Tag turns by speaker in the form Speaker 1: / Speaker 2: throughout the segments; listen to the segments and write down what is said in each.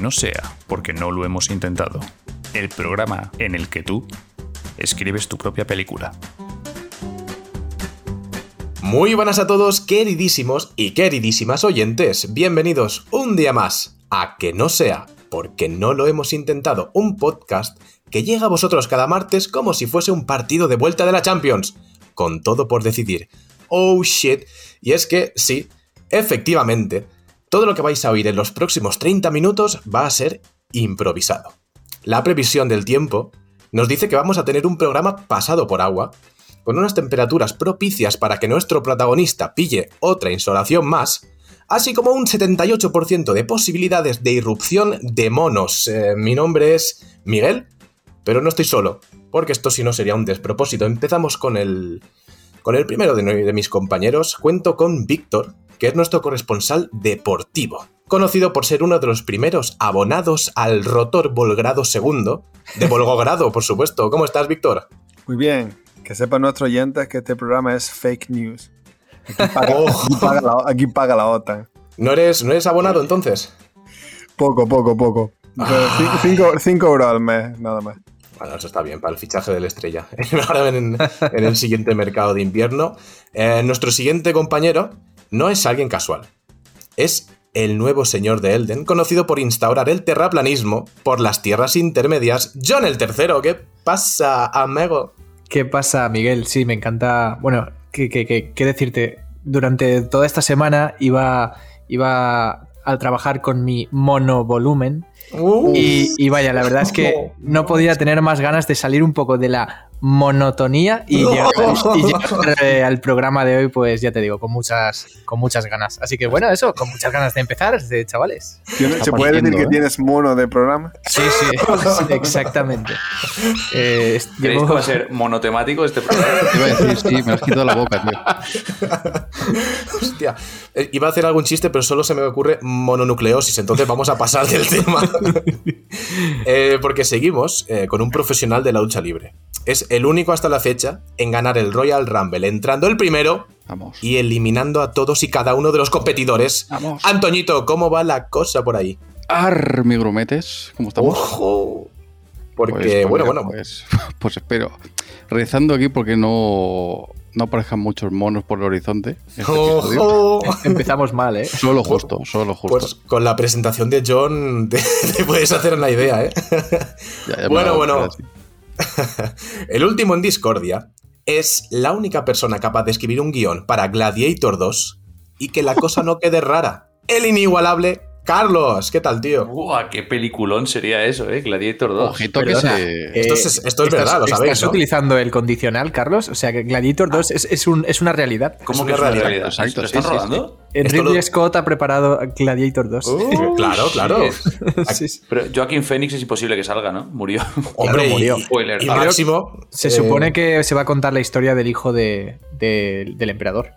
Speaker 1: no sea porque no lo hemos intentado. El programa en el que tú escribes tu propia película.
Speaker 2: Muy buenas a todos, queridísimos y queridísimas oyentes. Bienvenidos un día más a Que no sea porque no lo hemos intentado, un podcast que llega a vosotros cada martes como si fuese un partido de vuelta de la Champions, con todo por decidir. Oh shit. Y es que, sí, efectivamente, todo lo que vais a oír en los próximos 30 minutos va a ser improvisado. La previsión del tiempo nos dice que vamos a tener un programa pasado por agua, con unas temperaturas propicias para que nuestro protagonista pille otra insolación más, así como un 78% de posibilidades de irrupción de monos. Eh, mi nombre es Miguel, pero no estoy solo, porque esto si no sería un despropósito. Empezamos con el, con el primero de, mis compañeros. Cuento con Víctor, que es nuestro corresponsal deportivo, conocido por ser uno de los primeros abonados al rotor Volgrado II, de Volgogrado, por supuesto. ¿Cómo estás, Víctor?
Speaker 3: Muy bien. Que sepan nuestros oyentes que este programa es fake news. Aquí paga,
Speaker 2: Oh.
Speaker 3: aquí paga la, aquí paga la OTAN.
Speaker 2: ¿No eres, ¿No eres abonado entonces?
Speaker 3: Poco, poco, poco.
Speaker 2: Ah.
Speaker 3: 5 euros al mes, nada más.
Speaker 2: Bueno, eso está bien, para el fichaje de la estrella. Ahora en, en el siguiente mercado de invierno. Eh, nuestro siguiente compañero no es alguien casual. Es el nuevo señor de Elden, conocido por instaurar el terraplanismo por las tierras intermedias, John el Tercero. ¿Qué pasa, amigo?
Speaker 4: ¿Qué pasa, Miguel? Sí, me encanta. Bueno, ¿qué, decirte? Durante toda esta semana iba, iba a trabajar con mi monovolumen y, y vaya, la verdad es que no podía tener más ganas de salir un poco de la monotonía y llegar, y llegar, eh, al programa de hoy, pues ya te digo, con muchas, con muchas ganas. Así que bueno, eso, con muchas ganas de empezar, de chavales.
Speaker 3: ¿Tienes- ¿Se puede decir que
Speaker 5: ¿eh?
Speaker 3: tienes mono de programa?
Speaker 4: Sí, sí, exactamente. Eh, es-
Speaker 5: ¿Creéis
Speaker 4: llevo-
Speaker 5: que va a ser monotemático este programa?
Speaker 6: Iba a decir, sí, me has quitado la boca, tío.
Speaker 2: hostia. Eh, iba a hacer algún chiste, pero solo se me ocurre mononucleosis, entonces vamos a pasar del tema. Eh, porque seguimos eh, con un profesional de la lucha libre. Es el único hasta la fecha en ganar el Royal Rumble, entrando el primero
Speaker 6: Vamos.
Speaker 2: y eliminando a todos y cada uno de los competidores.
Speaker 6: Vamos.
Speaker 2: Antoñito, ¿cómo va la cosa por ahí?
Speaker 6: Ar, mi grumetes, ¿cómo estamos?
Speaker 2: ¡Ojo! Porque,
Speaker 6: Pues, pues
Speaker 2: bueno, bueno,
Speaker 6: Pues, pues espero. Rezando aquí porque no, no aparezcan muchos monos por el horizonte. este.
Speaker 2: ¡Ojo!
Speaker 4: Empezamos mal, ¿eh?
Speaker 6: Solo justo, solo justo.
Speaker 2: Pues con la presentación de John te, te puedes hacer una idea, ¿eh?
Speaker 6: Ya- ya me
Speaker 2: bueno, bueno.
Speaker 6: así.
Speaker 2: El último en discordia es la única persona capaz de escribir un guion para Gladiator 2 y que la cosa no quede rara. El inigualable Carlos. ¿Qué tal, tío?
Speaker 5: Buah, qué peliculón sería eso, ¿eh? Gladiator 2.
Speaker 6: Ojito que se.
Speaker 4: eh,
Speaker 2: Esto es- esto es
Speaker 4: ¿estás-
Speaker 2: verdad, lo sabéis,
Speaker 4: ¿Estás
Speaker 2: ¿no?
Speaker 4: utilizando el condicional, Carlos? O sea, que Gladiator 2 es, es un- es una realidad.
Speaker 5: ¿Cómo
Speaker 2: es
Speaker 5: que es
Speaker 2: una realidad,
Speaker 5: realidad?
Speaker 6: exacto,
Speaker 5: ¿Lo
Speaker 6: sí,
Speaker 5: están
Speaker 6: sí,
Speaker 5: rodando?
Speaker 4: Eh,
Speaker 2: Esto
Speaker 4: Ridley
Speaker 2: lo-
Speaker 4: Scott ha preparado Gladiator 2.
Speaker 2: Uh, claro, claro.
Speaker 4: Sí, sí.
Speaker 5: Pero Joaquín Phoenix es imposible que salga, ¿no? Murió.
Speaker 2: Hombre,
Speaker 4: murió.
Speaker 2: y,
Speaker 5: Spoiler.
Speaker 2: y Máximo.
Speaker 4: Se
Speaker 2: eh,
Speaker 4: supone que se va a contar la historia del hijo de- de- del emperador.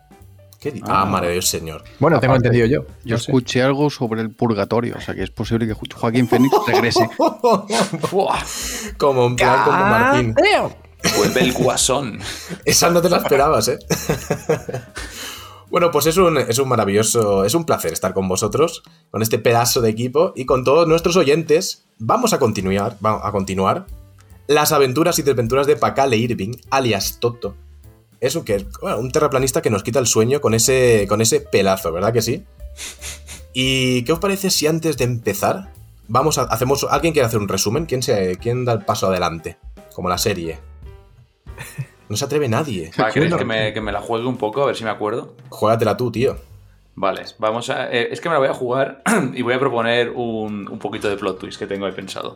Speaker 2: ¿Qué di- ah, Dios, señor.
Speaker 4: Bueno, tengo entendido yo.
Speaker 6: Yo
Speaker 4: sé.
Speaker 6: escuché algo sobre el purgatorio, o sea que es posible que Jo- Joaquín Fénix regrese.
Speaker 2: Como en plan como Martín.
Speaker 5: Vuelve el guasón.
Speaker 2: Esa no te la esperabas, ¿eh? bueno, pues es un, es un maravilloso, es un placer estar con vosotros, con este pedazo de equipo y con todos nuestros oyentes. Vamos a continuar, va- a continuar las aventuras y desventuras de Pakale Irving, alias Toto. Eso que es bueno, un terraplanista que nos quita el sueño con ese, con ese pelazo, ¿verdad que sí? ¿Y qué os parece si antes de empezar vamos a hacemos alguien quiere hacer un resumen? ¿Quién se quién da el paso adelante? Como la serie. No se atreve nadie.
Speaker 5: Va, ¿Queréis
Speaker 2: Bueno,
Speaker 5: que me, que me la juegue un poco? A ver si me acuerdo.
Speaker 2: Juégatela tú, tío.
Speaker 5: Vale, vamos a. eh, es que me la voy a jugar y voy a proponer un, un poquito de plot twist que tengo ahí pensado.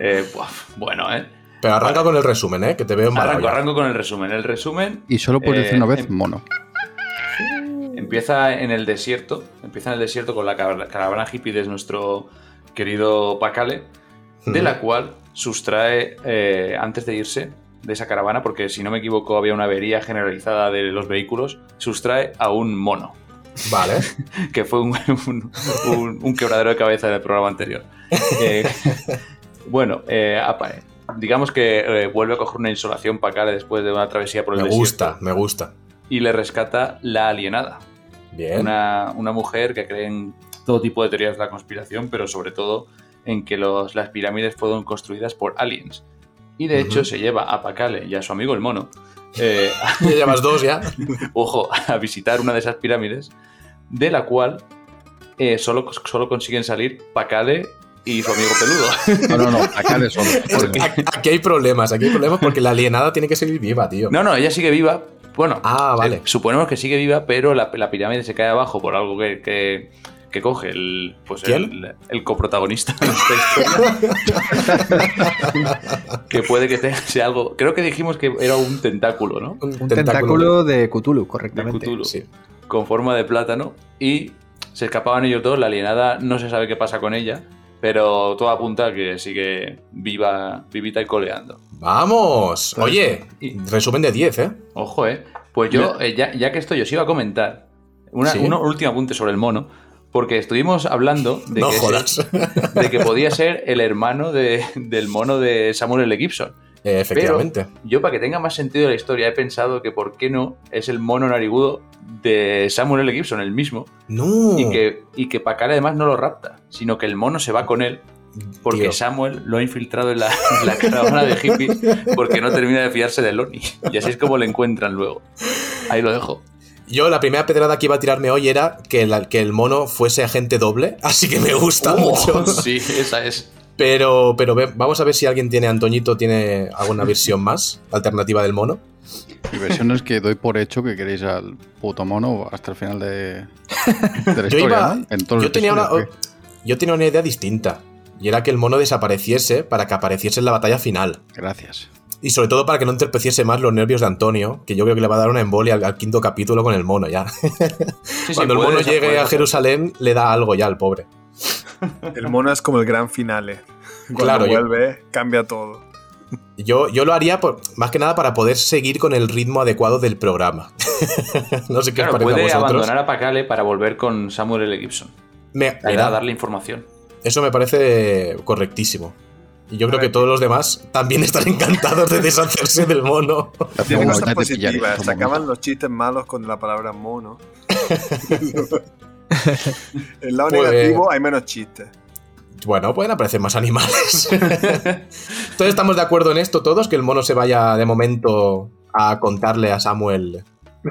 Speaker 5: Eh, buah, bueno, ¿eh?
Speaker 2: Pero arranca con el resumen, ¿eh? Que te veo en
Speaker 5: Arranco, arranco con el resumen. El resumen
Speaker 6: Y solo puedes
Speaker 5: Eh,
Speaker 6: decir una vez
Speaker 5: em-
Speaker 6: mono.
Speaker 5: empieza en el desierto. Empieza en el desierto con la car- caravana hippie de nuestro querido Pacale, de la cual sustrae, eh, antes de irse de esa caravana, porque si no me equivoco había una avería generalizada de los vehículos, sustrae a un mono.
Speaker 2: Vale.
Speaker 5: que fue un, un- un- un quebradero de cabeza del programa anterior. Eh, bueno, eh, apa, eh, digamos que eh, vuelve a coger una insolación Pacale después de una travesía por el
Speaker 2: Me
Speaker 5: desierto
Speaker 2: gusta, me gusta.
Speaker 5: y le rescata la alienada,
Speaker 2: Bien.
Speaker 5: una, una mujer que creen todo tipo de teorías de la conspiración, pero sobre todo en que los, las pirámides fueron construidas por aliens. Y de hecho se lleva a Pakale y a su amigo el mono, eh,
Speaker 2: Ya llevas dos ya.
Speaker 5: ojo, a visitar una de esas pirámides, de la cual eh, solo, solo consiguen salir Pakale y su amigo peludo.
Speaker 6: No, no, no, acá le solo.
Speaker 2: Aquí- hay problemas, aquí hay problemas porque la alienada tiene que seguir viva, tío.
Speaker 5: No, no, ella sigue viva. Bueno,
Speaker 2: Ah, vale.
Speaker 5: eh, suponemos que sigue viva, pero la, la pirámide se cae abajo por algo que, que, que coge el, pues
Speaker 2: ¿Quién?
Speaker 5: el, el coprotagonista de esta que puede que te- sea algo. Creo que dijimos que era un tentáculo, ¿no?
Speaker 4: Un tentáculo de Cthulhu, correctamente.
Speaker 5: De Cthulhu.
Speaker 2: Sí.
Speaker 5: Con forma de plátano. Y se escapaban ellos dos. La alienada no se sabe qué pasa con ella. Pero todo apunta a que sigue viva, vivita y coleando.
Speaker 2: ¡Vamos! Oye, resumen de 10, ¿eh?
Speaker 5: Ojo, eh. Pues yo, eh, ya, ya que estoy, os iba a comentar una,
Speaker 2: ¿Sí?
Speaker 5: un último apunte sobre el mono. Porque estuvimos hablando de,
Speaker 2: no
Speaker 5: que, de podía ser el hermano de- del mono de Samuel L. Gibson.
Speaker 2: Eh, efectivamente.
Speaker 5: Yo, para que tenga más sentido la historia, he pensado que por qué no es el mono narigudo de Samuel L. Gibson, el mismo.
Speaker 2: No.
Speaker 5: Y que, y que además no lo rapta, sino que el mono se va con él porque
Speaker 2: Tío.
Speaker 5: Samuel lo ha infiltrado en la, en la caravana de hippies porque no termina de fiarse de Lonnie. Y así es como le encuentran luego. Ahí lo dejo.
Speaker 2: Yo la primera pedrada que iba a tirarme hoy era que, la- que el mono fuese agente doble, así que me gusta
Speaker 5: Oh,
Speaker 2: mucho.
Speaker 5: Sí, esa es.
Speaker 2: Pero, pero ve- vamos a ver si alguien tiene, Antoñito tiene alguna versión más alternativa del mono.
Speaker 6: Mi versión es que doy por hecho que queréis al puto mono hasta el final de, de la
Speaker 2: Yo,
Speaker 6: historia.
Speaker 2: iba,
Speaker 6: ¿no? En todos
Speaker 2: yo,
Speaker 6: los
Speaker 2: tenía una, yo tenía una idea distinta. Y era que el mono desapareciese para que apareciese en la batalla final.
Speaker 6: Gracias.
Speaker 2: Y sobre todo para que no entorpeciese más los nervios de Antonio, que yo creo que le va a dar una embolia al, al quinto capítulo con el mono ya.
Speaker 5: Sí, sí,
Speaker 2: Cuando el mono llegue a. Jerusalén, le da algo ya al pobre.
Speaker 3: El mono es como el gran finale. Cuando
Speaker 2: Claro, yo-
Speaker 3: vuelve, cambia todo.
Speaker 2: Yo, yo lo haría por- más que nada para poder seguir con el ritmo adecuado del programa. no sé qué
Speaker 5: Claro,
Speaker 2: os parece a
Speaker 5: puede
Speaker 2: vosotros.
Speaker 5: abandonar a Pakale para volver con Samuel L. Gibson.
Speaker 2: Me- mira,
Speaker 5: a darle información.
Speaker 2: eso me parece correctísimo. Y yo creo que todos los demás también están encantados de deshacerse del mono.
Speaker 3: Tiene cosas positivas.
Speaker 6: un
Speaker 3: Se acaban
Speaker 6: momento.
Speaker 3: los chistes malos con la palabra mono. el lado
Speaker 2: Pues-
Speaker 3: negativo hay menos chistes.
Speaker 2: Bueno, pueden aparecer más animales. Entonces estamos de acuerdo en esto todos, que el mono se vaya de momento a contarle a Samuel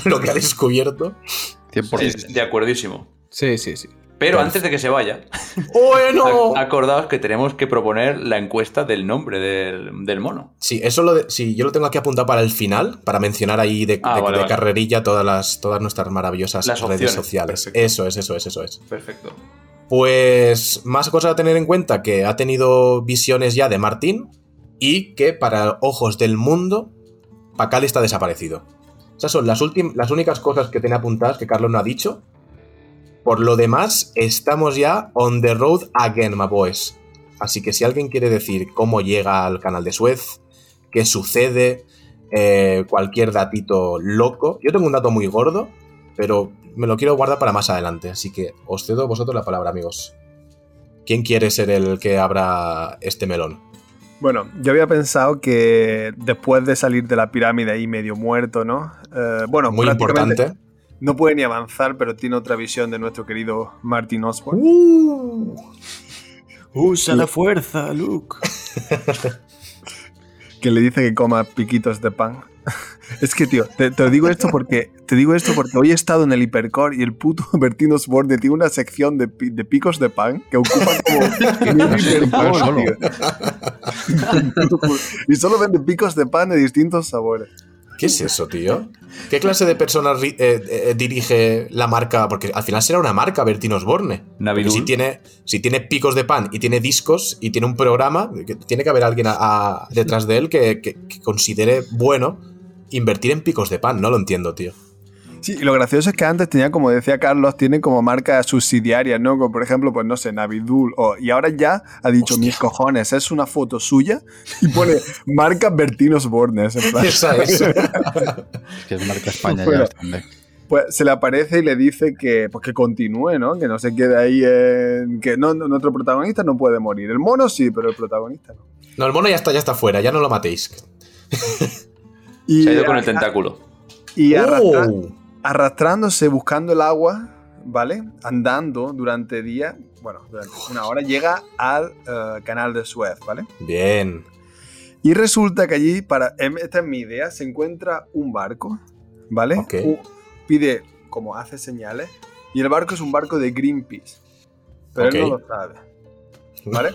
Speaker 2: lo que ha descubierto.
Speaker 6: 100%.
Speaker 5: Sí, de acuerdísimo.
Speaker 4: Sí, sí, sí.
Speaker 5: Pero
Speaker 2: Perfecto.
Speaker 5: antes de que se vaya,
Speaker 2: ¡Bueno!
Speaker 5: ac- acordaos que tenemos que proponer la encuesta del nombre del, del mono.
Speaker 2: Sí, eso lo de- sí, yo lo tengo aquí apuntado para el final, para mencionar ahí de,
Speaker 5: Ah,
Speaker 2: de-
Speaker 5: vale,
Speaker 2: de
Speaker 5: vale.
Speaker 2: carrerilla todas las todas nuestras maravillosas
Speaker 5: Las
Speaker 2: redes
Speaker 5: opciones,
Speaker 2: sociales.
Speaker 5: perfecto.
Speaker 2: Eso es, eso es, eso es.
Speaker 5: Perfecto.
Speaker 2: Pues más cosas a tener en cuenta que ha tenido visiones ya de Martín y que para ojos del mundo Pacal está desaparecido. Esas son las, las únicas cosas que tenía apuntadas que Carlos no ha dicho. Por lo demás, estamos ya on the road again, my boys. Así que si alguien quiere decir cómo llega al canal de Suez, qué sucede, eh, cualquier datito loco. Yo tengo un dato muy gordo, pero me lo quiero guardar para más adelante. Así que os cedo a vosotros la palabra, amigos. ¿Quién quiere ser el que abra este melón?
Speaker 3: Bueno, yo había pensado que después de salir de la pirámide ahí medio muerto, ¿no? Eh, bueno,
Speaker 2: Muy
Speaker 3: prácticamente
Speaker 2: importante.
Speaker 3: No puede ni avanzar, pero tiene otra visión de nuestro querido Martin Osborn.
Speaker 2: Uh,
Speaker 7: Usa la fuerza, Luke.
Speaker 3: que le dice que coma piquitos de pan. Es que, tío, te, te digo esto porque te digo esto porque hoy he estado en el Hipercore y el puto Bertín Osborne tiene una sección de, pi- de picos de pan que ocupa como Hipercore, tío. y solo vende picos de pan de distintos sabores.
Speaker 2: ¿Qué es eso, tío? ¿Qué clase de persona ri- eh, eh, dirige la marca? Porque al final será una marca, Bertín Osborne. Si tiene, si tiene picos de pan y tiene discos y tiene un programa, que tiene que haber alguien a- a- detrás de él que, que- que considere bueno invertir en picos de pan. No lo entiendo, tío.
Speaker 3: Sí, y lo gracioso es que antes tenía, como decía Carlos, tiene como marcas subsidiarias, ¿no? Como por ejemplo, pues no sé, Navidul. O, y ahora ya ha dicho, mis cojones, es una foto suya y pone marca Bertín Osborne. en plan.
Speaker 2: Esa es.
Speaker 6: Que es marca España
Speaker 3: Bueno.
Speaker 6: ya. estándar.
Speaker 3: Pues se le aparece y le dice que, pues que continúe, ¿no? Que no se quede ahí en... Que no, no- nuestro protagonista no puede morir. El mono sí, pero el protagonista no.
Speaker 2: No, el mono ya está, ya está fuera, ya no lo matéis.
Speaker 3: Y,
Speaker 5: Se ha ido con el tentáculo.
Speaker 3: y arrastra-
Speaker 2: Oh.
Speaker 3: Arrastrándose, buscando el agua, ¿vale? Andando durante día, bueno, durante una hora, llega al eh, canal de Suez, ¿vale?
Speaker 2: Bien.
Speaker 3: Y resulta que allí, para, em, esta es mi idea, se encuentra un barco, ¿vale?
Speaker 2: Ok.
Speaker 3: U- pide, como hace señales, y el barco es un barco de Greenpeace. Pero él no lo sabe, ¿vale?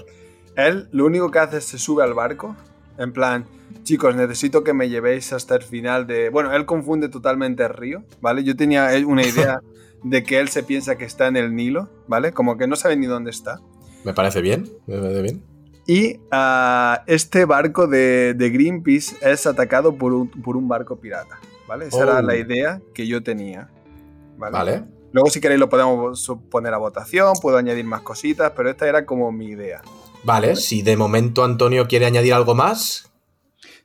Speaker 3: él lo único que hace es se sube al barco, en plan, chicos, necesito que me llevéis hasta el final de... Bueno, él confunde totalmente el río, ¿vale? Yo tenía una idea de que él se piensa que está en el Nilo, ¿vale? Como que no sabe ni dónde está.
Speaker 2: Me parece bien. Me parece bien.
Speaker 3: Y ah, este barco de, de Greenpeace es atacado por un, por un barco pirata, ¿vale? Esa era
Speaker 2: Oh.
Speaker 3: la idea que yo tenía. ¿vale?
Speaker 2: Vale.
Speaker 3: Luego si queréis lo podemos poner a votación, puedo añadir más cositas, pero esta era como mi idea.
Speaker 2: Vale, si de momento Antonio quiere añadir algo más.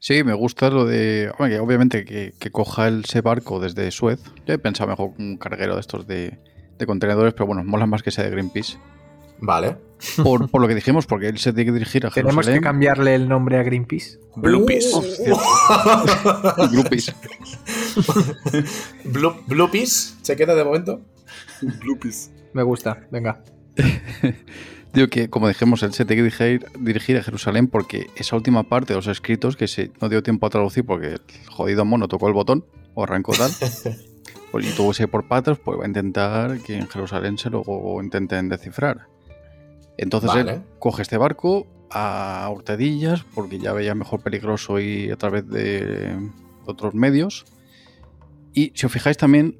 Speaker 6: Sí, me gusta lo de. hombre, que obviamente que, que coja el- ese barco desde Suez. Yo he pensado mejor un carguero de estos de, de contenedores, pero bueno, mola más que sea de Greenpeace.
Speaker 2: Vale.
Speaker 6: Por, por lo que dijimos, porque él se tiene que dirigir a
Speaker 4: Tenemos que
Speaker 6: Jerusalén.
Speaker 4: cambiarle el nombre a Greenpeace.
Speaker 5: Bloopies.
Speaker 6: Greenpeace.
Speaker 2: Blue, Blue Peas, ¿se queda de momento?
Speaker 4: Me gusta, venga.
Speaker 6: Digo que, como dijimos, él se tiene que dirigir, dirigir a Jerusalén porque esa última parte de los escritos que se, no dio tiempo a traducir porque el jodido mono tocó el botón o arrancó tal. pues, y tuvo que ir por patas, pues va a intentar que en Jerusalén se lo intenten descifrar. Entonces
Speaker 2: Vale.
Speaker 6: él coge este barco a hurtadillas porque ya veía mejor peligroso y a través de otros medios. Y si os fijáis también,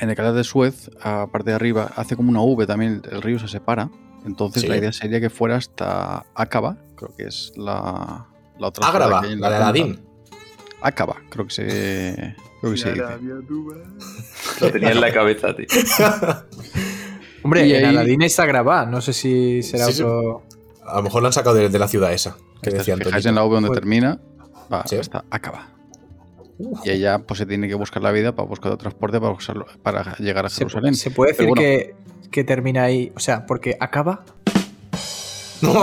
Speaker 6: en el canal de Suez, a parte de arriba, hace como una V también, el río se separa. Entonces
Speaker 2: Sí.
Speaker 6: la idea sería que fuera hasta Acaba, creo que es la, la otra que hay en
Speaker 2: la de. Aladín.
Speaker 6: Acaba, creo que se, creo que se dice.
Speaker 5: Lo tenía en la cabeza, tío.
Speaker 4: Hombre,
Speaker 6: Y
Speaker 4: en
Speaker 6: ahí-
Speaker 4: Aladdin está grabada. No sé si será
Speaker 2: Sí, sí.
Speaker 4: otro.
Speaker 2: A lo mejor lo han sacado de, de la ciudad esa. Que
Speaker 6: Si
Speaker 2: decía
Speaker 6: os fijáis en la V donde
Speaker 4: Pues-
Speaker 6: termina, va
Speaker 2: Sí.
Speaker 6: hasta Acaba. Y ella pues se tiene que buscar la vida para buscar otro transporte para, usarlo- para llegar a Jerusalén.
Speaker 4: se puede decir
Speaker 6: bueno.
Speaker 4: que, que termina ahí. O sea, porque acaba.
Speaker 3: Te la,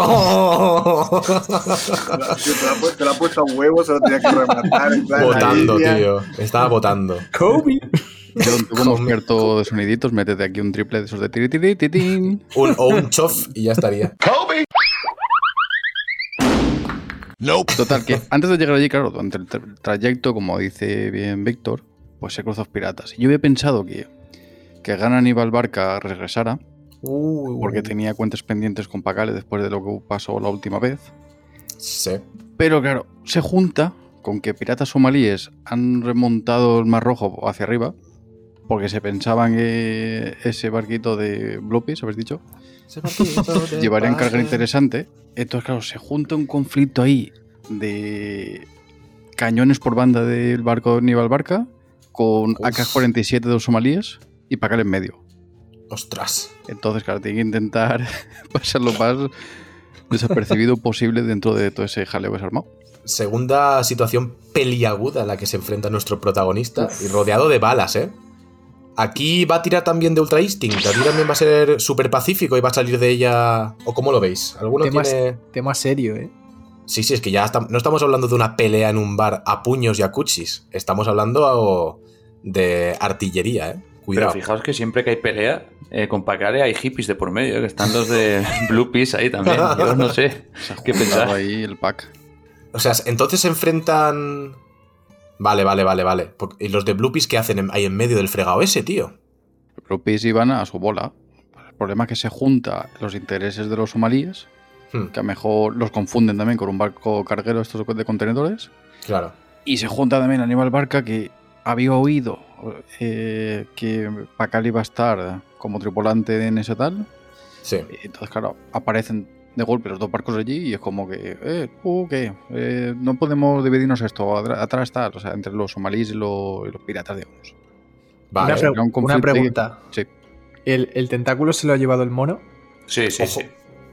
Speaker 3: ha pu- te la ha puesto a huevo, se lo tenía que rematar.
Speaker 2: Votando, tío. Estaba votando.
Speaker 4: Kobe.
Speaker 6: Yo, tú como experto de soniditos, métete aquí un triple de esos de tiri tiri titín.
Speaker 2: Un, o un chof y ya estaría.
Speaker 6: Total, que antes de llegar allí, claro, durante el tra- trayecto, como dice bien Víctor, pues se cruzan los piratas. Y yo había pensado que, que Gan Aníbal Barca regresara,
Speaker 2: Uh,
Speaker 6: porque tenía cuentas pendientes con Pacale después de lo que pasó la última vez.
Speaker 2: Sí.
Speaker 6: Pero claro, se junta con que piratas somalíes han remontado el Mar Rojo hacia arriba, porque se pensaban que ese barquito de Bloppies, ¿habéis dicho? llevarían carga interesante. Entonces, claro, se junta un conflicto ahí de cañones por banda del barco de Aníbal Barca con
Speaker 2: Uf.
Speaker 6: AK-47 de los somalíes y Pacal en medio.
Speaker 2: Ostras.
Speaker 6: Entonces, claro, tiene que intentar pasar lo más desapercibido posible dentro de todo ese jaleo que se ha armado.
Speaker 2: Segunda situación peliaguda a la que se enfrenta nuestro protagonista y rodeado de balas, ¿eh? Aquí va a tirar también de Ultra Instinct. Aquí también va a ser súper pacífico y va a salir de ella. ¿O cómo lo veis? ¿Alguno
Speaker 4: Temas-
Speaker 2: tiene.?
Speaker 4: Tema serio, ¿eh?
Speaker 2: Sí, sí, es que ya no estamos hablando de una pelea en un bar a puños y a cuchis. Estamos hablando de artillería, ¿eh?
Speaker 5: Pero
Speaker 2: Cuidado.
Speaker 5: fijaos que siempre que hay pelea, eh, con Pacale hay hippies de por medio, que están los de Blue ahí también. Yo no sé
Speaker 6: Se
Speaker 5: qué pensar.
Speaker 6: ahí el pack.
Speaker 2: O sea, entonces se enfrentan. Vale, vale, vale, vale. ¿Y los de Bloopies qué hacen en- ahí en medio del fregado ese, tío?
Speaker 6: Los Peas iban a su bola. El problema es que se junta los intereses de los somalíes,
Speaker 2: Hmm,
Speaker 6: que a lo mejor los confunden también con un barco carguero estos de contenedores.
Speaker 2: claro.
Speaker 6: Y se junta también Aníbal Barca, que había oído eh, que Pacal iba a estar como tripulante en ese tal.
Speaker 2: Sí.
Speaker 6: Entonces, claro, aparecen de golpe los dos barcos allí y es como que, eh, ¿tú qué? Eh, no podemos dividirnos esto, atrás tal, o sea, entre los somalíes y, lo- y los piratas, digamos.
Speaker 2: Vale.
Speaker 4: Una, pre-
Speaker 6: un
Speaker 4: pregunta.
Speaker 6: Sí.
Speaker 4: ¿El, el tentáculo se lo ha llevado el mono?
Speaker 5: Sí, sí,
Speaker 2: Ojo.
Speaker 5: sí.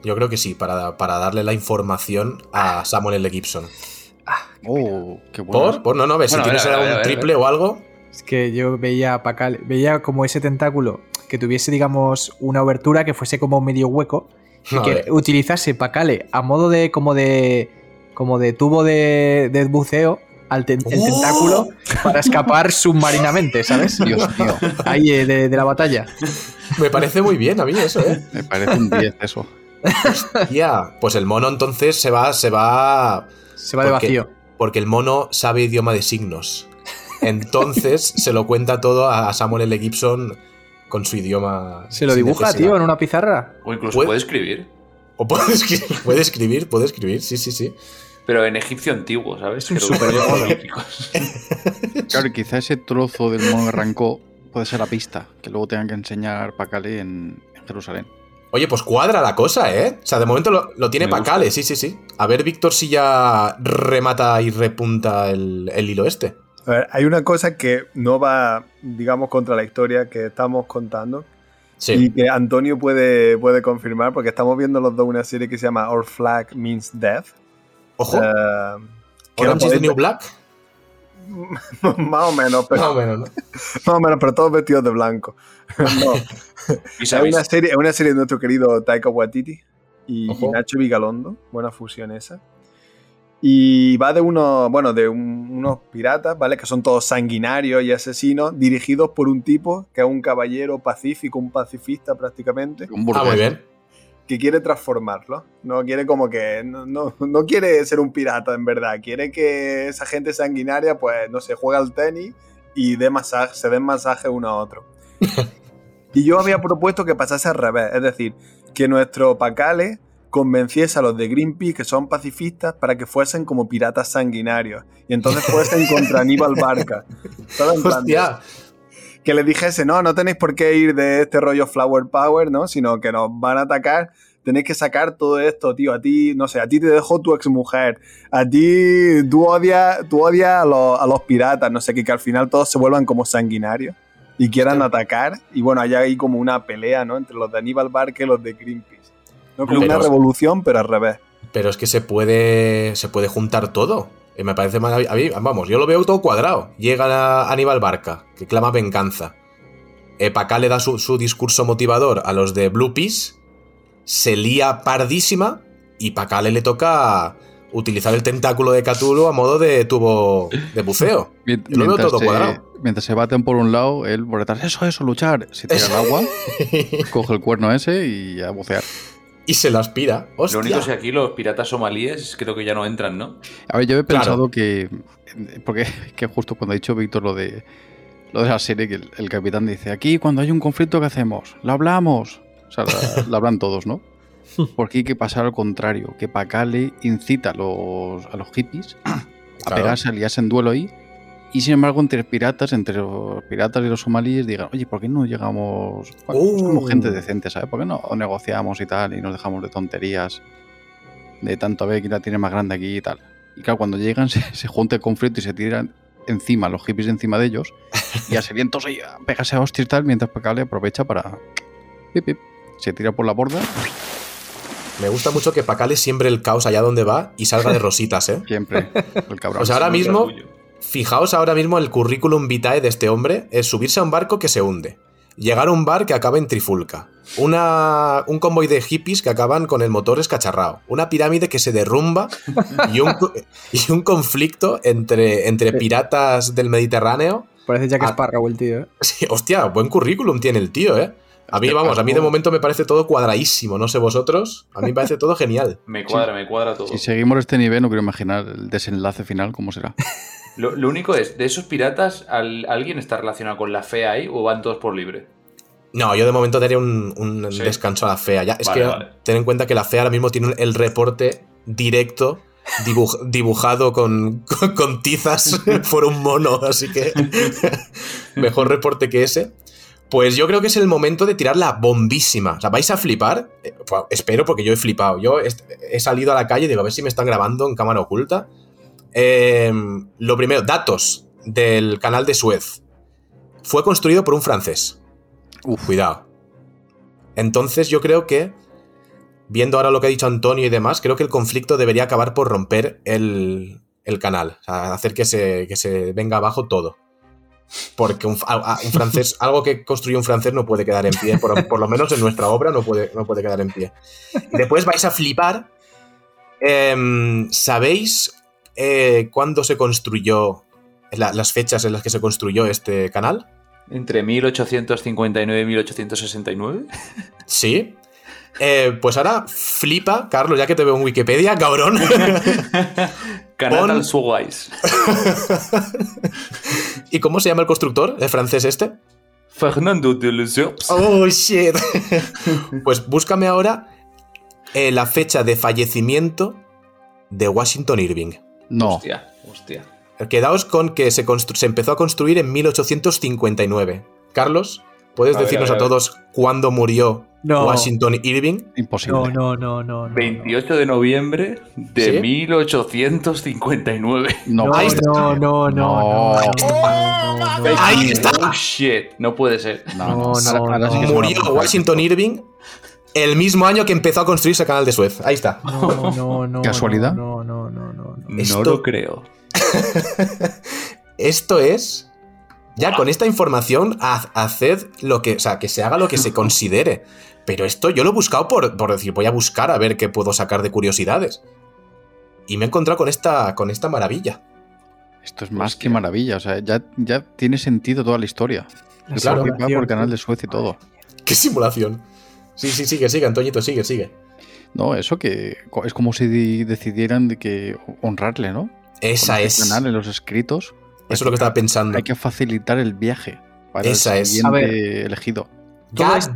Speaker 2: Yo creo que sí, para, para darle la información a Samuel L. Gibson.
Speaker 6: Oh, qué bueno.
Speaker 2: ¿Por? Por no, no, ves,
Speaker 5: Bueno,
Speaker 2: si
Speaker 5: a ver,
Speaker 2: tienes algún triple o algo.
Speaker 4: Es que yo veía a Pacal, veía como ese tentáculo que tuviese, digamos, una obertura que fuese como medio hueco y
Speaker 2: A
Speaker 4: que utilizase Pacale a modo de como de como de tubo de, de buceo al ten- el
Speaker 2: ¡Oh!
Speaker 4: tentáculo para escapar submarinamente, ¿sabes?
Speaker 6: Dios mío,
Speaker 4: Ahí eh, de, de la batalla.
Speaker 2: Me parece muy bien a mí eso, ¿eh?
Speaker 6: me parece un 10 eso.
Speaker 2: Ya, pues el mono entonces se va, se va
Speaker 4: Se va de vacío.
Speaker 2: Porque el mono sabe idioma de signos. Entonces se lo cuenta todo a Samuel L. Gibson con su idioma.
Speaker 4: Se lo dibuja,
Speaker 2: necesidad.
Speaker 4: tío, en una pizarra.
Speaker 5: O incluso
Speaker 2: Puede-
Speaker 5: puede escribir.
Speaker 2: O puede escribir, puede escribir, puede escribir, sí, sí, sí.
Speaker 5: Pero en egipcio antiguo, ¿sabes?
Speaker 4: Es un
Speaker 5: Jeroglíficos
Speaker 4: supermono.
Speaker 5: olímpicos.
Speaker 6: Claro, y quizá ese trozo del mono que arrancó puede ser la pista que luego tengan que enseñar Pacale en, en Jerusalén.
Speaker 2: Oye, pues cuadra la cosa, ¿eh? O sea, de momento lo, lo tiene
Speaker 5: Me gusta.
Speaker 2: Pacale, sí, sí, sí. A ver, Víctor, si ya remata y repunta el, el hilo este.
Speaker 3: A ver, hay una cosa que no va, digamos, contra la historia que estamos contando
Speaker 2: Sí.
Speaker 3: y que Antonio puede, puede confirmar porque estamos viendo los dos una serie que se llama Our Flag Means Death.
Speaker 2: Ojo,
Speaker 3: la
Speaker 2: Orange is the New Black.
Speaker 3: más o menos, pero,
Speaker 2: Más o menos, ¿no?
Speaker 3: más o menos, pero todos vestidos de blanco. No,
Speaker 5: Y
Speaker 3: es una serie, es una serie de nuestro querido Taika Waititi y, y. Nacho Vigalondo. Buena fusión esa. Y va de unos, bueno, de un- unos piratas, ¿vale? Que son todos sanguinarios y asesinos, dirigidos por un tipo que es un caballero pacífico, un pacifista prácticamente,
Speaker 6: Un
Speaker 2: Ah,
Speaker 6: burgués.
Speaker 2: muy bien.
Speaker 3: Que quiere transformarlo. No quiere como que. No, no, no quiere ser un pirata, en verdad. Quiere que esa gente sanguinaria, pues, no sé, juegue al tenis y dé masaje, se den masaje uno a otro. y yo había propuesto que pasase al revés. Es decir, que nuestro Pacale convenciese a los de Greenpeace, que son pacifistas, para que fuesen como piratas sanguinarios. Y entonces fuesen contra Aníbal Barca.
Speaker 2: Hostia.
Speaker 3: Que les dijese, no, no tenéis por qué ir de este rollo Flower Power, ¿no? Sino que nos van a atacar. Tenéis que sacar todo esto, tío. A ti, no sé, a ti te dejó tu exmujer. A ti, tú odias, tú odias a, los, a los piratas, no sé, que, que al final todos se vuelvan como sanguinarios y quieran atacar. Y bueno, hay ahí como una pelea, ¿no? Entre los de Aníbal Barca y los de Greenpeace. ¿no? Como
Speaker 2: Pero-
Speaker 3: una revolución, pero al revés.
Speaker 2: Pero es que se puede, se puede juntar todo. Y me parece maravilloso. A mí, vamos, yo lo veo todo cuadrado. Llega Aníbal Barca, que clama venganza. Eh, Pacá le da su, su discurso motivador a los de Blue Peas. Se lía pardísima. Y Pacale le toca utilizar el tentáculo de Cthulhu a modo de tubo de buceo. Yo lo veo todo
Speaker 6: se,
Speaker 2: cuadrado.
Speaker 6: mientras se baten por un lado, él por detrás, eso, eso, luchar. Se tira al agua, coge el cuerno ese y a bucear.
Speaker 2: Y se lo aspira.
Speaker 5: lo único es que aquí los piratas somalíes creo que ya no entran, ¿no?
Speaker 6: A ver, yo he
Speaker 2: Claro.
Speaker 6: pensado que. Porque que justo cuando ha dicho Víctor lo de. Lo de la serie, que el, el capitán dice: aquí cuando hay un conflicto, ¿qué hacemos? Lo hablamos. O sea, lo hablan todos, ¿no? Porque hay que pasar al contrario, que Pacale incita a los, a los hippies a
Speaker 2: Claro.
Speaker 6: pegarse, a liarse en duelo ahí. Y sin embargo, entre piratas, entre los piratas y los somalíes, digan, oye, ¿por qué no llegamos? bueno,
Speaker 2: Uh.
Speaker 6: Somos gente decente, ¿sabes? ¿Por qué no negociamos y tal? Y nos dejamos de tonterías, de tanto a ver quién la tiene más grande aquí y tal. Y claro, cuando llegan, se, se junta el conflicto y se tiran encima, los hippies encima de ellos, y a serían todos ahí a pegarse a hostias y tal, mientras Pacale aprovecha para. pip, pip, se tira por la borda,
Speaker 2: Me gusta mucho que Pacale siembre el caos allá donde va y salga de rositas, ¿eh?
Speaker 6: siempre, el cabrón.
Speaker 2: O sea, ahora mismo,
Speaker 5: orgullo.
Speaker 2: Fijaos ahora mismo el currículum vitae de este hombre es subirse a un barco que se hunde, llegar a un bar que acaba en trifulca, una, un convoy de hippies que acaban con el motor escacharrado, una pirámide que se derrumba y un, y un conflicto entre, entre piratas del Mediterráneo.
Speaker 4: Parece Jack
Speaker 2: Ah.
Speaker 4: Sparrow el tío, ¿eh?
Speaker 2: Sí, hostia, buen currículum tiene el tío, ¿eh? A mí, vamos, a mí de momento me parece todo cuadradísimo, no sé vosotros, a mí me parece todo genial.
Speaker 5: Me cuadra, me cuadra todo.
Speaker 6: Si seguimos este nivel, no quiero imaginar el desenlace final, cómo será.
Speaker 5: Lo, lo único es, de esos piratas, ¿al- ¿alguien está relacionado con la fe ahí o van todos por libre?
Speaker 2: No, yo de momento daría un, un
Speaker 5: Sí.
Speaker 2: descanso a la FEA. Ya, es
Speaker 5: Vale,
Speaker 2: que
Speaker 5: vale.
Speaker 2: ten en cuenta que la FEA ahora mismo tiene el reporte directo dibuj- dibujado con, con, con tizas por un mono, así que mejor reporte que ese. Pues yo creo que es el momento de tirar la bombísima. O sea, vais a flipar. Eh, pues, espero, porque yo he flipado. Yo he, he salido a la calle y digo, a ver si me están grabando en cámara oculta. Eh, lo primero, datos del canal de Suez. Fue construido por un francés. Cuidado. Entonces yo creo que, viendo ahora lo que ha dicho Antonio y demás, creo que el conflicto debería acabar por romper el, el canal. O sea, hacer que se, que se venga abajo todo. Porque un, a- a- un francés, algo que construyó un francés no puede quedar en pie. Por, por lo menos en nuestra obra no puede, no puede quedar en pie. Después vais a flipar. Em, ¿Sabéis eh, cuándo se construyó, la- las fechas en las que se construyó este canal?
Speaker 5: Entre 1859 y 1869.
Speaker 2: Sí. Eh, pues ahora flipa, Carlos, ya que te veo en Wikipedia, cabrón.
Speaker 5: Canal
Speaker 2: Pon-. ¿Y cómo se llama el constructor, el francés este?
Speaker 5: Fernando de Lesseps.
Speaker 2: Oh, shit. pues búscame ahora eh, la fecha de fallecimiento de Washington Irving.
Speaker 6: No,
Speaker 5: Hostia, hostia.
Speaker 2: Quedaos con que se, se empezó a construir en 1859. Carlos, ¿puedes
Speaker 5: A ver,
Speaker 2: decirnos
Speaker 5: a
Speaker 2: a,
Speaker 5: ver.
Speaker 2: todos cuándo murió
Speaker 4: No.
Speaker 2: Washington Irving?
Speaker 6: imposible.
Speaker 4: No, no, no, no. no.
Speaker 5: 28 de noviembre de
Speaker 2: ¿Sí?
Speaker 5: 1859.
Speaker 6: No,
Speaker 4: No,
Speaker 2: Ahí está.
Speaker 4: no, no, no.
Speaker 2: Ahí está.
Speaker 5: Oh, shit. No puede ser.
Speaker 6: no, no.
Speaker 2: Murió
Speaker 6: a-
Speaker 2: Washington Irving el mismo año que empezó a construirse el canal de Suez. Ahí está.
Speaker 4: No, no, no.
Speaker 6: ¿Casualidad?
Speaker 4: No, no, no, no. no.
Speaker 2: Esto-
Speaker 5: lo creo.
Speaker 2: Esto es. Ya con esta información, haz- haced lo que. O sea, que se haga lo que se considere. Pero esto yo lo he buscado por, por decir, voy a buscar a ver qué puedo sacar de curiosidades. Y me he encontrado con esta, con esta maravilla.
Speaker 6: Esto es más que maravilla. O sea, ya, ya tiene sentido toda la historia.
Speaker 4: La
Speaker 2: Claro.
Speaker 6: por canal de Suecia y todo.
Speaker 2: ¡Qué simulación! Sí, sí, sigue, sigue, Antoñito, sigue, sigue.
Speaker 6: No, eso que es como si di- decidieran de que honrarle, ¿no?
Speaker 2: Esa es.
Speaker 6: en los escritos.
Speaker 2: Eso es lo que estaba pensando.
Speaker 6: Hay que facilitar el viaje para
Speaker 2: Esa
Speaker 6: el
Speaker 2: es.
Speaker 6: siguiente
Speaker 4: A ver.
Speaker 6: elegido.
Speaker 4: esto-.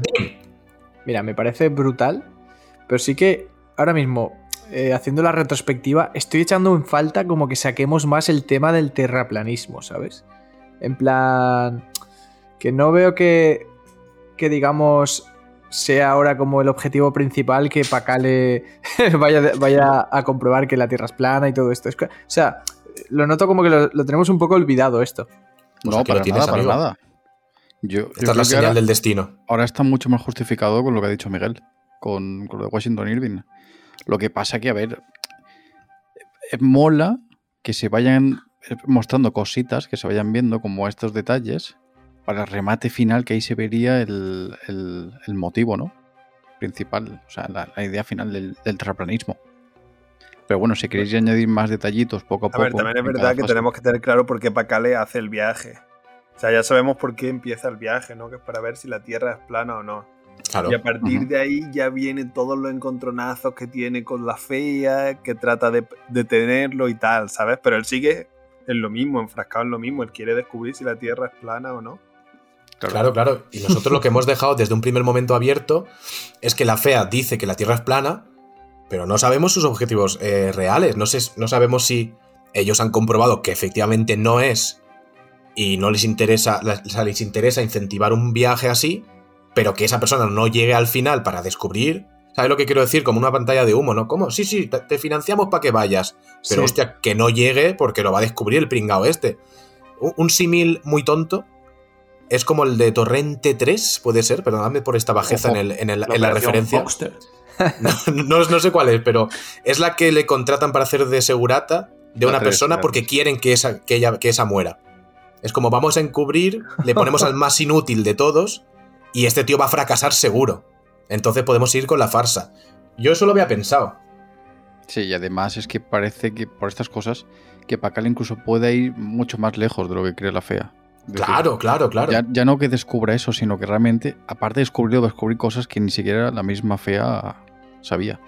Speaker 4: Mira, me parece brutal, pero sí que ahora mismo, eh, haciendo la retrospectiva, estoy echando en falta como que saquemos más el tema del terraplanismo, ¿sabes? En plan, que no veo que, que digamos, sea ahora como el objetivo principal que Pacale vaya, vaya a comprobar que la Tierra es plana y todo esto. Es que- o sea, lo noto como que lo, lo tenemos un poco olvidado esto.
Speaker 2: Pues
Speaker 6: no,
Speaker 2: lo
Speaker 6: para
Speaker 2: tienes,
Speaker 6: nada, para nada. Yo, yo
Speaker 2: Esta es la señal
Speaker 6: ahora,
Speaker 2: del destino.
Speaker 6: ahora está mucho más justificado con lo que ha dicho Miguel, con, con lo de Washington Irving. Lo que pasa que, a ver, eh, mola que se vayan eh, mostrando cositas, que se vayan viendo como estos detalles, para el remate final, que ahí se vería el, el- el motivo, ¿no? Principal, o sea, la, la idea final del, del terraplanismo. Pero bueno, si queréis añadir más detallitos poco a
Speaker 3: A
Speaker 6: poco.
Speaker 3: ver, también es verdad que
Speaker 6: fase-
Speaker 3: tenemos que tener claro por qué Pacale hace el viaje. O sea, ya sabemos por qué empieza el viaje, ¿no? Que es para ver si la Tierra es plana o no.
Speaker 2: Claro.
Speaker 3: Y a partir de ahí ya vienen todos los encontronazos que tiene con la fea, que trata de detenerlo y tal, ¿sabes? Pero él sigue en lo mismo, enfrascado en lo mismo. Él quiere descubrir si la Tierra es plana o no.
Speaker 2: Claro, claro. Y nosotros lo que hemos dejado desde un primer momento abierto es que la fea dice que la Tierra es plana, pero no sabemos sus objetivos eh, reales. No, sé, no sabemos si ellos han comprobado que efectivamente no es y no les interesa, les interesa incentivar un viaje así, pero que esa persona no llegue al final para descubrir. ¿Sabes lo que quiero decir? Como una pantalla de humo, ¿no? ¿Cómo? Sí, sí, te te financiamos para que vayas. Pero
Speaker 4: Sí.
Speaker 2: hostia, que no llegue porque lo va a descubrir el pringao este. Un, un símil muy tonto es como el de Torrente 3, puede ser, perdonadme por esta bajeza en, el- en el- en la referencia. No, no- no sé cuál es, pero es la que le contratan para hacer de segurata de
Speaker 6: La
Speaker 2: una persona
Speaker 6: la
Speaker 2: porque quieren que esa, que, ella, que esa muera. Es como vamos a encubrir, le ponemos al más inútil de todos y este tío va a fracasar seguro. Entonces podemos ir con la farsa. Yo eso lo había pensado.
Speaker 6: Sí, y además es que parece que por estas cosas, que Pacal incluso puede ir mucho más lejos de lo que cree la fea. Decir,
Speaker 2: Claro, claro, claro.
Speaker 6: Ya, ya no que descubra eso, sino que realmente, aparte de descubrir, va a descubrir cosas que ni siquiera la misma fea sabía.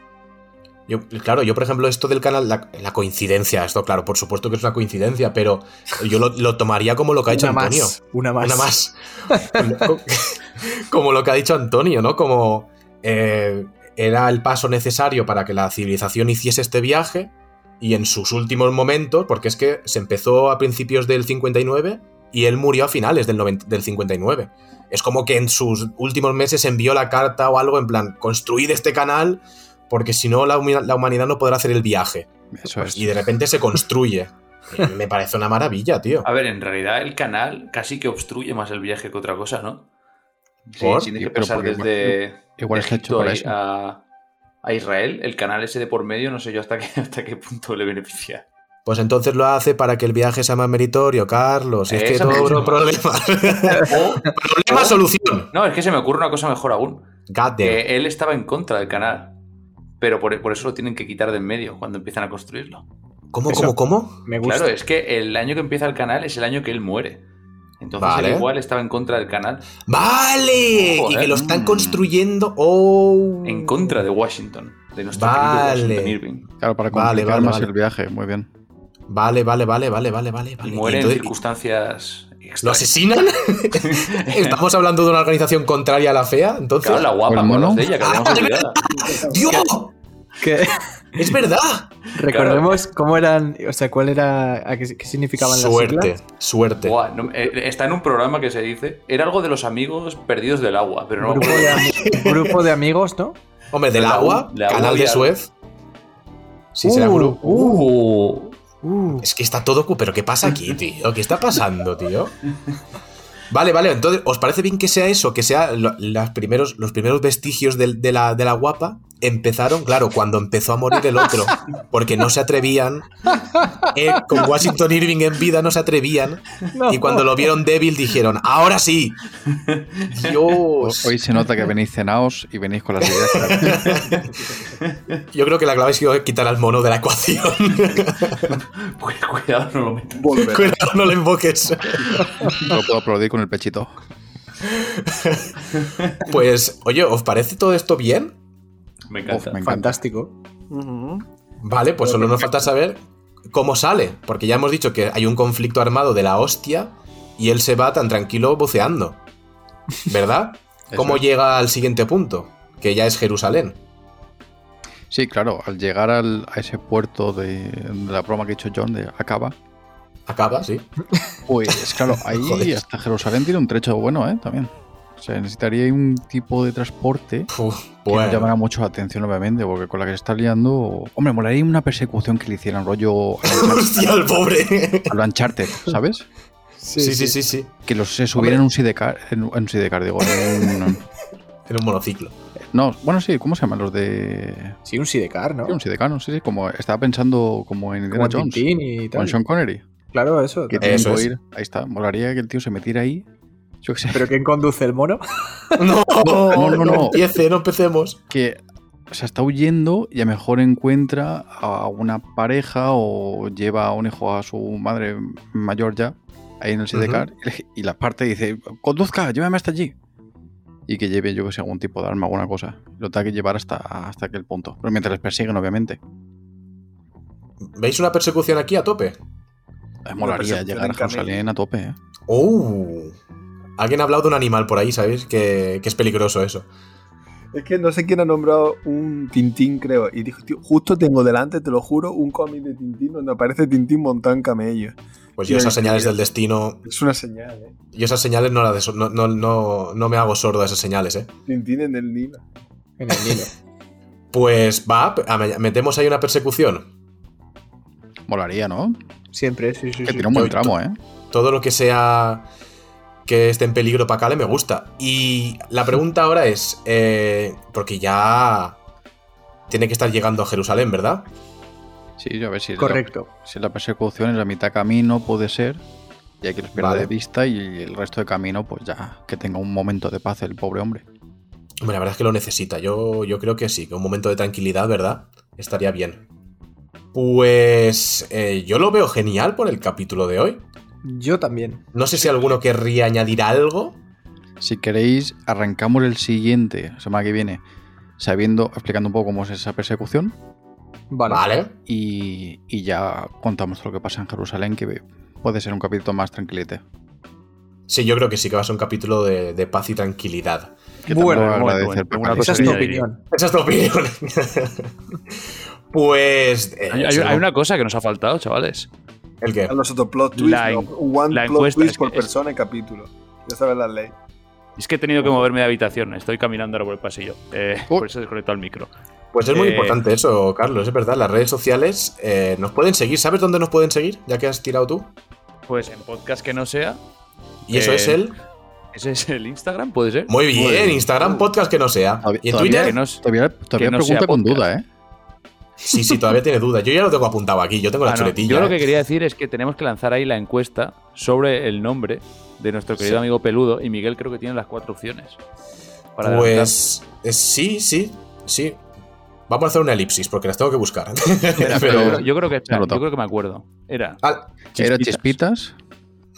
Speaker 2: Yo, claro, yo por ejemplo esto del canal, la, la coincidencia, esto claro, por supuesto que es una coincidencia, pero yo lo, lo tomaría como lo que ha dicho
Speaker 4: una
Speaker 2: Antonio.
Speaker 4: más. Una más.
Speaker 2: Una más. como, como lo que ha dicho Antonio, ¿no? Como eh, era el paso necesario para que la civilización hiciese este viaje y en sus últimos momentos, porque es que se empezó a principios del 59 y él murió a finales del, 90 del 59. Es como que en sus últimos meses envió la carta o algo en plan, construid este canal porque si no la, humanidad no podrá hacer el viaje.
Speaker 6: Eso es.
Speaker 2: Y de repente se construye. Me parece una maravilla, tío.
Speaker 5: A ver, en realidad el canal casi que obstruye más el viaje que otra cosa, ¿no? Sí, tiene que pasar desde
Speaker 6: igual
Speaker 5: Egipto a, a Israel. El canal ese de por medio, no sé yo hasta qué, hasta qué punto le beneficia.
Speaker 2: Pues entonces lo hace para que el viaje sea más meritorio, Carlos. Es que todo un problema. Problema,
Speaker 5: o-
Speaker 2: solución.
Speaker 5: no, es que se me ocurre una cosa mejor aún.
Speaker 2: God damn.
Speaker 5: Que él estaba en contra del canal. Pero por, por eso lo tienen que quitar de en medio cuando empiezan a construirlo.
Speaker 2: ¿Cómo,
Speaker 4: Eso.
Speaker 2: cómo, cómo?
Speaker 4: Me gusta.
Speaker 5: Claro, es que el año que empieza el canal es el año que él muere. Entonces
Speaker 2: Vale.
Speaker 5: él igual estaba en contra del canal,
Speaker 2: ¡Vale! y que lo están
Speaker 5: mm.
Speaker 2: construyendo. ¡Oh!
Speaker 5: en contra de Washington, de nuestro
Speaker 2: Vale.
Speaker 5: querido Washington Irving.
Speaker 6: Claro, para
Speaker 2: Vale,
Speaker 6: complicar
Speaker 2: vale,
Speaker 6: más
Speaker 2: vale.
Speaker 6: el viaje. Muy bien.
Speaker 2: Vale, vale, vale, vale, vale, vale. vale.
Speaker 5: Y muere en
Speaker 2: entonces-
Speaker 5: circunstancias
Speaker 2: ¿Lo asesinan? ¿Estamos hablando de una organización contraria a la fea? Entonces.
Speaker 5: Claro, la guapa,
Speaker 6: ¿O el mono?
Speaker 5: monos de ella, que habíamos
Speaker 2: Ah,
Speaker 5: olvidado.
Speaker 2: ¡Dios! ¡Es verdad!
Speaker 4: recordemos cómo eran, o sea, cuál era, a qué, qué significaban las
Speaker 2: Suerte,
Speaker 4: siglas.
Speaker 2: suerte.
Speaker 5: No- eh, está en un programa que se dice. Era algo de los amigos perdidos del agua, pero no me
Speaker 4: Grupo
Speaker 5: acuerdo.
Speaker 4: de, grupo de amigos, ¿no?
Speaker 2: Hombre, del agua, canal de Suez. Sí, será
Speaker 4: Uh,
Speaker 2: grupo.
Speaker 5: Uh,
Speaker 4: Uh,
Speaker 2: Es que está todo. ¿Pero qué pasa aquí, tío? ¿Qué está pasando, tío? Vale, vale, entonces, ¿os parece bien que sea eso? Que sea lo- las primeros, los primeros vestigios de, la, de la guapa empezaron, claro, cuando empezó a morir el otro, porque no se atrevían, eh, con Washington Irving en vida no se atrevían, y cuando lo vieron débil dijeron, ahora sí. Dios.
Speaker 6: Hoy se nota que venís cenaos y venís con las ideas.
Speaker 2: Yo creo que la clave ha sido quitar al mono de la ecuación.
Speaker 5: cu- cuidado, no lo metas.
Speaker 2: Cuidado, no lo invoques.
Speaker 6: Lo puedo aplaudir con el pechito.
Speaker 2: Pues, oye, ¿os parece todo esto bien?
Speaker 5: Me
Speaker 6: Uf,
Speaker 5: encanta.
Speaker 6: me encanta.
Speaker 4: fantástico.
Speaker 2: Vale, pues solo nos falta saber cómo sale, porque ya hemos dicho que hay un conflicto armado de la hostia y él se va tan tranquilo buceando. ¿Verdad? ¿Cómo llega al siguiente punto? Que ya es Jerusalén.
Speaker 6: Sí, claro, al llegar al- a ese puerto de, de la broma que ha hecho John de Acaba,
Speaker 2: Acaba, sí.
Speaker 6: pues claro, ahí
Speaker 2: Joder.
Speaker 6: hasta Jerusalén tiene un trecho bueno, ¿eh? También. O sea, necesitaría un tipo de transporte
Speaker 2: Uf,
Speaker 6: que
Speaker 2: bueno.
Speaker 6: llamará mucho la atención, obviamente, porque con la que se está liando. Hombre, molaría una persecución que le hicieran rollo
Speaker 2: Hostia, el pobre.
Speaker 6: a lo Uncharted, ¿sabes?
Speaker 2: Sí, sí, sí, sí.
Speaker 6: Que los se subieran en un sidecar, en, en un sidecar, digo, en un-
Speaker 2: En un monociclo.
Speaker 6: No, bueno, sí, ¿cómo se llaman los de.
Speaker 4: Sí, un sidecar, ¿no?
Speaker 6: Sí, un sidecar, no sé, sí, como estaba pensando como en
Speaker 4: Como
Speaker 6: Indiana Jones.
Speaker 4: Tintín y
Speaker 6: Con
Speaker 4: tal.
Speaker 6: Sean Connery.
Speaker 4: Claro, eso.
Speaker 6: Que
Speaker 2: Eso
Speaker 6: que
Speaker 2: es.
Speaker 6: ir. Ahí está. Molaría que el tío se metiera ahí. Yo qué sé.
Speaker 4: ¿Pero quién conduce el mono?
Speaker 2: No,
Speaker 6: no, no, no.
Speaker 2: empiece, no empecemos.
Speaker 6: que o sea, está huyendo y a lo mejor encuentra a una pareja o lleva a un hijo a su madre mayor ya, ahí en el sidecar, y le- y la parte dice, conduzca, llévame hasta allí. Y que lleve, yo que sé, algún tipo de arma, alguna cosa. Lo tenga que llevar hasta, hasta aquel punto. Pero mientras les persiguen, obviamente.
Speaker 2: ¿Veis una persecución aquí a tope?
Speaker 6: Eh, molaría llegar a. Jerusalén a tope, ¿eh?
Speaker 2: ¡Oh! Alguien ha hablado de un animal por ahí, ¿sabéis? Que, que es peligroso eso.
Speaker 3: Es que no sé quién ha nombrado un Tintín, creo. Y dijo, tío, justo tengo delante, te lo juro, un cómic de Tintín donde aparece Tintín montado en camello.
Speaker 2: Pues yo esas señales del destino.
Speaker 3: Es una señal, ¿eh?
Speaker 2: Yo esas señales no, las no, no, no, no me hago sordo a esas señales, ¿eh?
Speaker 3: Tintín en el Nilo.
Speaker 4: En el Nilo.
Speaker 2: Pues va, metemos ahí una persecución.
Speaker 6: Molaría, ¿no?
Speaker 4: Siempre, sí, sí.
Speaker 6: Que
Speaker 4: sí.
Speaker 6: tiene un buen tramo, ¿eh?
Speaker 2: Todo lo que sea que esté en peligro para Cale me gusta. Y la pregunta ahora es, eh, porque ya tiene que estar llegando a Jerusalén, ¿verdad?
Speaker 6: Sí, a ver si,
Speaker 4: Correcto.
Speaker 6: La, si la persecución es la mitad camino, puede ser. Y hay que los pierda
Speaker 2: Vale.
Speaker 6: de vista y el resto de camino, pues ya que tenga un momento de paz el pobre hombre.
Speaker 2: Hombre, la verdad es que lo necesita. Yo, yo creo que sí, que un momento de tranquilidad, ¿verdad? Estaría bien. Pues eh, yo lo veo genial por el capítulo de hoy.
Speaker 4: Yo también.
Speaker 2: No sé si alguno querría añadir algo.
Speaker 6: Si queréis, arrancamos el siguiente, semana que viene, sabiendo, explicando un poco cómo es esa persecución
Speaker 4: Vale.
Speaker 2: Vale.
Speaker 6: y, y ya contamos todo lo que pasa en Jerusalén, que puede ser un capítulo más tranquilete.
Speaker 2: Sí, yo creo que sí que va a ser un capítulo de, de paz y tranquilidad.
Speaker 6: Que
Speaker 4: Bueno, Esa es tu opinión.
Speaker 2: Esa es tu opinión. pues. eh,
Speaker 5: Hay, hay-
Speaker 2: ¿no?
Speaker 5: una cosa que nos ha faltado, chavales.
Speaker 2: ¿El qué?
Speaker 3: A nosotros plot twist,
Speaker 5: La
Speaker 3: no,
Speaker 5: en-
Speaker 3: one
Speaker 5: la
Speaker 3: plot
Speaker 5: encuesta
Speaker 3: twist por
Speaker 5: es-
Speaker 3: persona y capítulo. Ya sabes la ley.
Speaker 5: Es que he tenido que moverme de habitación. Estoy caminando ahora por el pasillo. Eh,
Speaker 6: Oh.
Speaker 5: Por eso desconecto al micro.
Speaker 2: Pues es muy
Speaker 5: Eh,
Speaker 2: importante eso, Carlos, es verdad. Las redes sociales eh, nos pueden seguir. ¿Sabes dónde nos pueden seguir? Ya que has tirado tú.
Speaker 5: Pues en podcast que no sea.
Speaker 2: Y eso
Speaker 5: Eh,
Speaker 2: es el.
Speaker 5: Ese es el Instagram, puede ser.
Speaker 2: Muy bien,
Speaker 6: bien.
Speaker 2: Instagram podcast que no sea. ¿Y en
Speaker 6: todavía-
Speaker 2: Twitter?
Speaker 5: Que no
Speaker 6: Todavía, todavía
Speaker 5: no
Speaker 6: pregunta con
Speaker 5: podcast.
Speaker 6: duda, ¿eh?
Speaker 2: Sí, sí, todavía tiene dudas. Yo ya lo tengo apuntado aquí, yo tengo la
Speaker 5: Ah, no,
Speaker 2: chuletilla.
Speaker 5: Yo lo
Speaker 2: ¿eh?
Speaker 5: que quería decir es que tenemos que lanzar ahí la encuesta sobre el nombre de nuestro querido
Speaker 2: Sí.
Speaker 5: amigo Peludo. Y Miguel creo que tiene las cuatro opciones. para.
Speaker 2: Pues eh, sí, sí, sí. Vamos a hacer una elipsis porque las tengo que buscar.
Speaker 5: Espera,
Speaker 2: Pero-
Speaker 5: pero yo creo que espera, yo creo que me acuerdo. Era
Speaker 2: Ah,
Speaker 6: Era chispitas.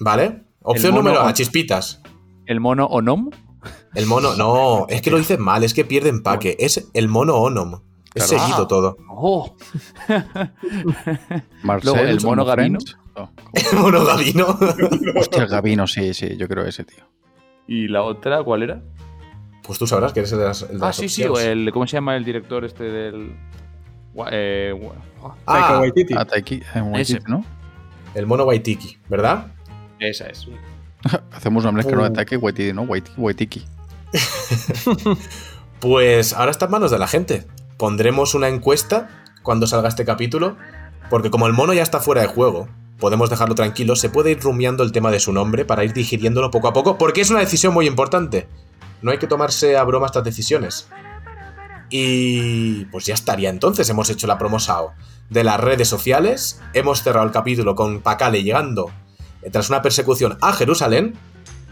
Speaker 2: Vale. Opción
Speaker 5: mono
Speaker 2: número A,
Speaker 5: con-
Speaker 2: chispitas.
Speaker 5: el mono Onom.
Speaker 2: El mono, no, es que lo dices mal, es que pierde empaque. Es el mono Onom. Es
Speaker 5: Claro.
Speaker 2: seguido
Speaker 5: Ah.
Speaker 2: todo.
Speaker 5: Oh,
Speaker 6: Marcel,
Speaker 5: Luego, el mono
Speaker 6: ¿no?
Speaker 5: Gavino.
Speaker 6: Friends. No,
Speaker 2: El mono Gavino.
Speaker 6: Hostia, el Gavino, sí, sí, yo creo ese, tío.
Speaker 5: ¿Y la otra cuál era?
Speaker 2: Pues tú sabrás que eres el de las, el de
Speaker 5: Ah,
Speaker 2: las
Speaker 5: sí, sí, el, ¿cómo se llama el director este del. Eh, ah,
Speaker 4: Taika Waititi.
Speaker 6: Ah, Taiki, eh, Waititi,
Speaker 5: Ese.
Speaker 6: ¿no?
Speaker 2: el mono Waitiki, ¿verdad?
Speaker 5: esa es.
Speaker 6: Hacemos una mezcla de Taiki y Waititi, ¿no? Waititi. Waitiki.
Speaker 2: Pues ahora está en manos de la gente. Pondremos una encuesta cuando salga este capítulo, porque como el mono ya está fuera de juego, podemos dejarlo tranquilo, se puede ir rumiando el tema de su nombre para ir digiriéndolo poco a poco, porque es una decisión muy importante. No hay que tomarse a broma estas decisiones. Y pues ya estaría entonces, hemos hecho la promo SAO de las redes sociales, hemos cerrado el capítulo con Pacale llegando eh, tras una persecución a Jerusalén,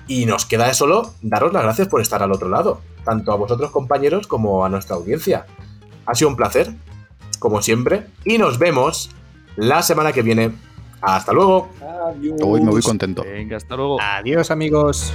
Speaker 2: y nos queda de solo daros las gracias por estar al otro lado, tanto a vosotros compañeros como a nuestra audiencia. Ha sido un placer, como siempre, y nos vemos la semana que viene. Hasta luego.
Speaker 6: Hoy me voy contento.
Speaker 5: Venga, hasta luego.
Speaker 4: Adiós, amigos.